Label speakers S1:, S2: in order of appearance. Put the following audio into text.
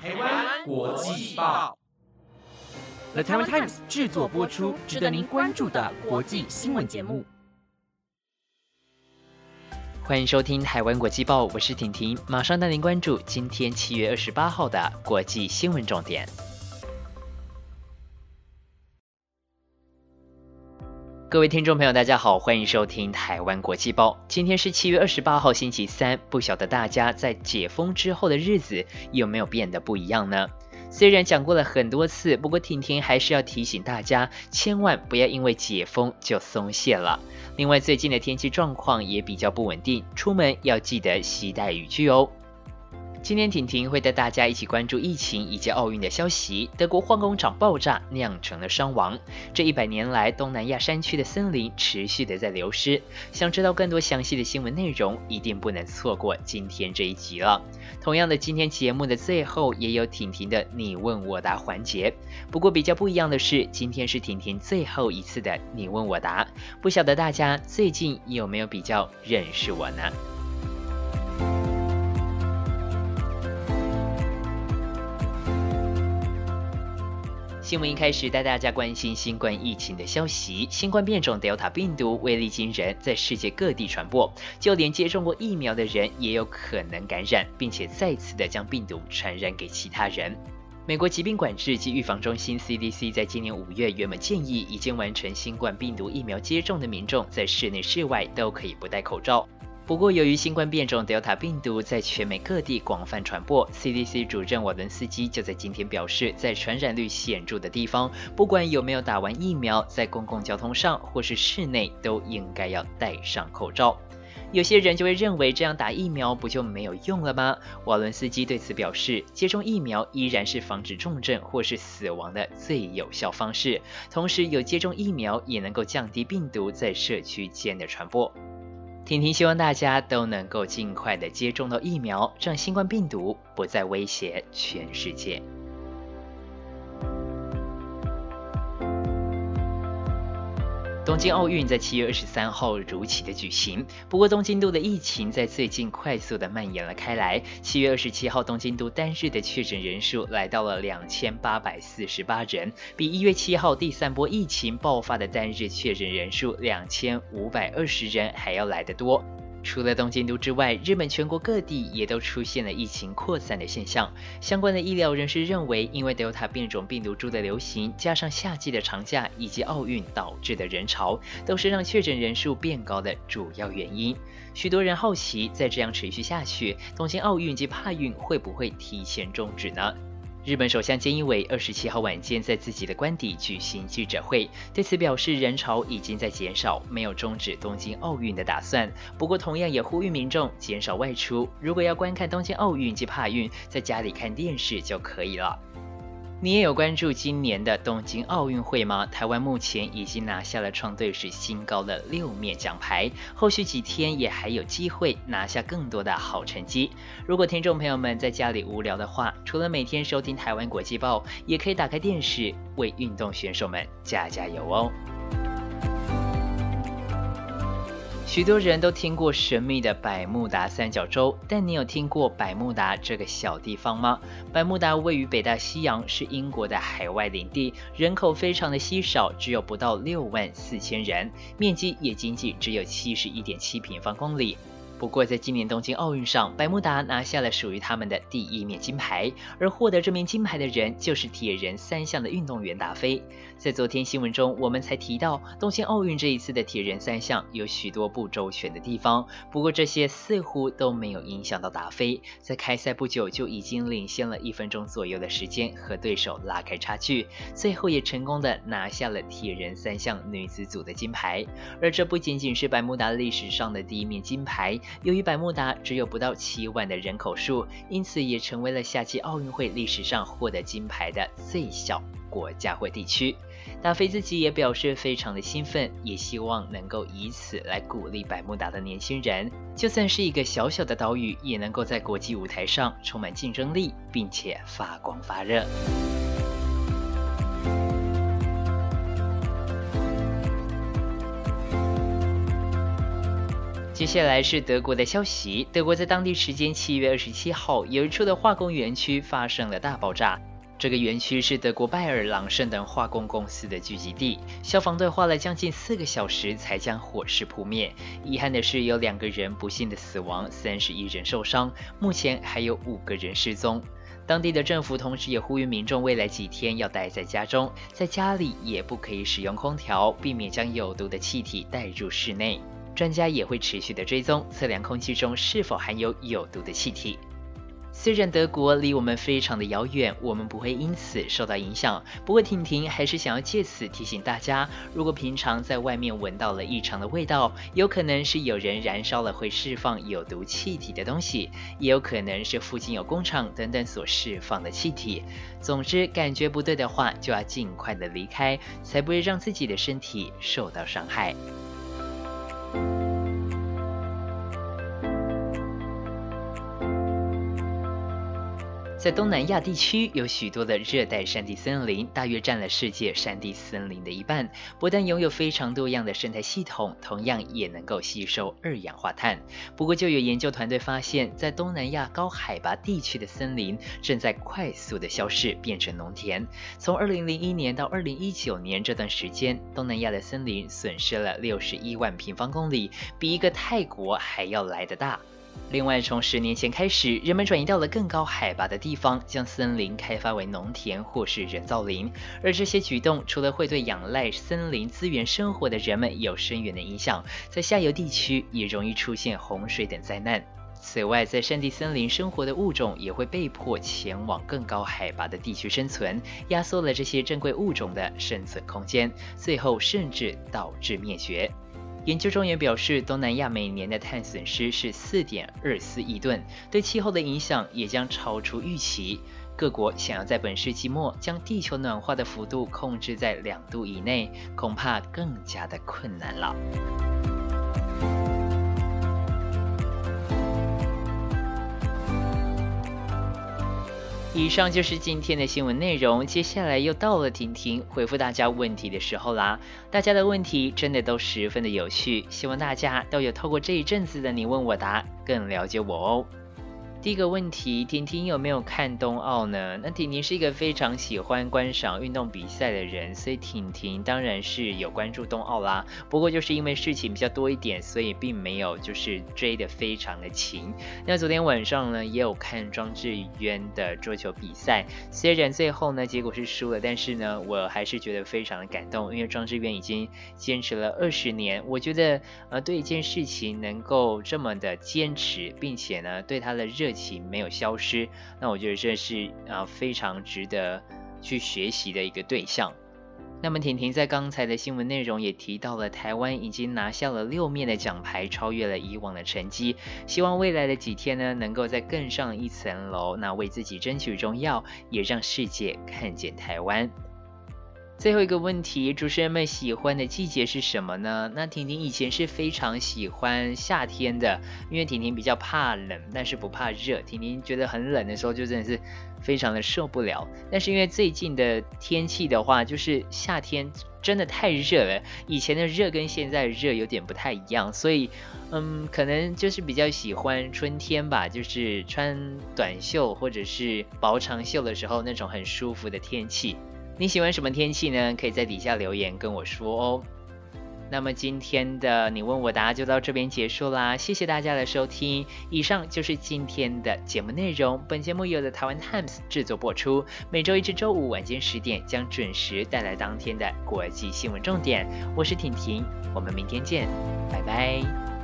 S1: 台湾国际报，The Taiwan Times 制作播出，值得您关注的国际新闻节目。
S2: 欢迎收听台湾国际报，我是婷婷，马上带您关注今天七月二十八号的国际新闻重点。各位听众朋友，大家好，欢迎收听台湾国际报。今天是七月二十八号，星期三。不晓得大家在解封之后的日子有没有变得不一样呢？虽然讲过了很多次，不过婷婷还是要提醒大家，千万不要因为解封就松懈了。另外，最近的天气状况也比较不稳定，出门要记得携带雨具哦。今天婷婷会带大家一起关注疫情以及奥运的消息。德国化工厂爆炸酿成了伤亡。这一百年来，东南亚山区的森林持续的在流失。想知道更多详细的新闻内容，一定不能错过今天这一集了。同样的，今天节目的最后也有婷婷的你问我答环节。不过比较不一样的是，今天是婷婷最后一次的你问我答。不晓得大家最近有没有比较认识我呢？新闻一开始带大家关心新冠疫情的消息。新冠变种 Delta 病毒威力惊人，在世界各地传播，就连接种过疫苗的人也有可能感染，并且再次的将病毒传染给其他人。美国疾病管制及预防中心 CDC 在今年五月原本建议已经完成新冠病毒疫苗接种的民众，在室内室外都可以不戴口罩。不过，由于新冠变种 Delta 病毒在全美各地广泛传播，CDC 主任瓦伦斯基就在今天表示，在传染率显著的地方，不管有没有打完疫苗，在公共交通上或是室内，都应该要戴上口罩。有些人就会认为，这样打疫苗不就没有用了吗？瓦伦斯基对此表示，接种疫苗依然是防止重症或是死亡的最有效方式，同时有接种疫苗也能够降低病毒在社区间的传播。婷婷希望大家都能够尽快的接种到疫苗，让新冠病毒不再威胁全世界。东京奥运在七月二十三号如期的举行，不过东京都的疫情在最近快速的蔓延了开来。七月二十七号，东京都单日的确诊人数来到了两千八百四十八人，比一月七号第三波疫情爆发的单日确诊人数两千五百二十人还要来得多。除了东京都之外，日本全国各地也都出现了疫情扩散的现象。相关的医疗人士认为，因为 Delta 变种病毒株的流行，加上夏季的长假以及奥运导致的人潮，都是让确诊人数变高的主要原因。许多人好奇，再这样持续下去，东京奥运及帕运会不会提前终止呢？日本首相菅义伟二十七号晚间在自己的官邸举行记者会，对此表示人潮已经在减少，没有终止东京奥运的打算。不过，同样也呼吁民众减少外出，如果要观看东京奥运及帕运，在家里看电视就可以了。你也有关注今年的东京奥运会吗？台湾目前已经拿下了创队史新高的六面奖牌，后续几天也还有机会拿下更多的好成绩。如果听众朋友们在家里无聊的话，除了每天收听台湾国际报，也可以打开电视为运动选手们加加油哦。许多人都听过神秘的百慕达三角洲，但你有听过百慕达这个小地方吗？百慕达位于北大西洋，是英国的海外领地，人口非常的稀少，只有不到六万四千人，面积也仅仅只有七十一点七平方公里。不过，在今年东京奥运上，百慕达拿下了属于他们的第一面金牌，而获得这面金牌的人就是铁人三项的运动员达菲。在昨天新闻中，我们才提到东京奥运这一次的铁人三项有许多不周全的地方，不过这些似乎都没有影响到达菲，在开赛不久就已经领先了一分钟左右的时间和对手拉开差距，最后也成功的拿下了铁人三项女子组的金牌。而这不仅仅是百慕达历史上的第一面金牌。由于百慕达只有不到七万的人口数，因此也成为了夏季奥运会历史上获得金牌的最小国家或地区。达菲自己也表示非常的兴奋，也希望能够以此来鼓励百慕达的年轻人，就算是一个小小的岛屿，也能够在国际舞台上充满竞争力，并且发光发热。接下来是德国的消息。德国在当地时间七月二十七号，有一处的化工园区发生了大爆炸。这个园区是德国拜尔朗圣等化工公司的聚集地。消防队花了将近四个小时才将火势扑灭。遗憾的是，有两个人不幸的死亡，三十一人受伤，目前还有五个人失踪。当地的政府同时也呼吁民众未来几天要待在家中，在家里也不可以使用空调，避免将有毒的气体带入室内。专家也会持续的追踪测量空气中是否含有有毒的气体。虽然德国离我们非常的遥远，我们不会因此受到影响。不过婷婷还是想要借此提醒大家，如果平常在外面闻到了异常的味道，有可能是有人燃烧了会释放有毒气体的东西，也有可能是附近有工厂等等所释放的气体。总之，感觉不对的话，就要尽快的离开，才不会让自己的身体受到伤害。在东南亚地区，有许多的热带山地森林，大约占了世界山地森林的一半。不但拥有非常多样的生态系统，同样也能够吸收二氧化碳。不过，就有研究团队发现，在东南亚高海拔地区的森林正在快速的消逝，变成农田。从2001年到2019年这段时间，东南亚的森林损失了61万平方公里，比一个泰国还要来得大。另外，从十年前开始，人们转移到了更高海拔的地方，将森林开发为农田或是人造林。而这些举动，除了会对仰赖森林资源生活的人们有深远的影响，在下游地区也容易出现洪水等灾难。此外，在山地森林生活的物种也会被迫前往更高海拔的地区生存，压缩了这些珍贵物种的生存空间，最后甚至导致灭绝。研究中也表示，东南亚每年的碳损失是四点二四亿吨，对气候的影响也将超出预期。各国想要在本世纪末将地球暖化的幅度控制在两度以内，恐怕更加的困难了。以上就是今天的新闻内容，接下来又到了婷婷回复大家问题的时候啦。大家的问题真的都十分的有趣，希望大家都有透过这一阵子的你问我答，更了解我哦。第一个问题，婷婷有没有看冬奥呢？那婷婷是一个非常喜欢观赏运动比赛的人，所以婷婷当然是有关注冬奥啦。不过就是因为事情比较多一点，所以并没有就是追的非常的勤。那昨天晚上呢，也有看庄智渊的桌球比赛，虽然最后呢结果是输了，但是呢我还是觉得非常的感动，因为庄智渊已经坚持了二十年，我觉得呃对一件事情能够这么的坚持，并且呢对他的热。热情没有消失，那我觉得这是啊非常值得去学习的一个对象。那么婷婷在刚才的新闻内容也提到了，台湾已经拿下了六面的奖牌，超越了以往的成绩。希望未来的几天呢，能够再更上一层楼，那为自己争取荣耀，也让世界看见台湾。最后一个问题，主持人们喜欢的季节是什么呢？那婷婷以前是非常喜欢夏天的，因为婷婷比较怕冷，但是不怕热。婷婷觉得很冷的时候，就真的是非常的受不了。但是因为最近的天气的话，就是夏天真的太热了，以前的热跟现在的热有点不太一样，所以嗯，可能就是比较喜欢春天吧，就是穿短袖或者是薄长袖的时候那种很舒服的天气。你喜欢什么天气呢？可以在底下留言跟我说哦。那么今天的你问我答就到这边结束啦，谢谢大家的收听。以上就是今天的节目内容。本节目由的台湾 Times 制作播出，每周一至周五晚间十点将准时带来当天的国际新闻重点。我是婷婷，我们明天见，拜拜。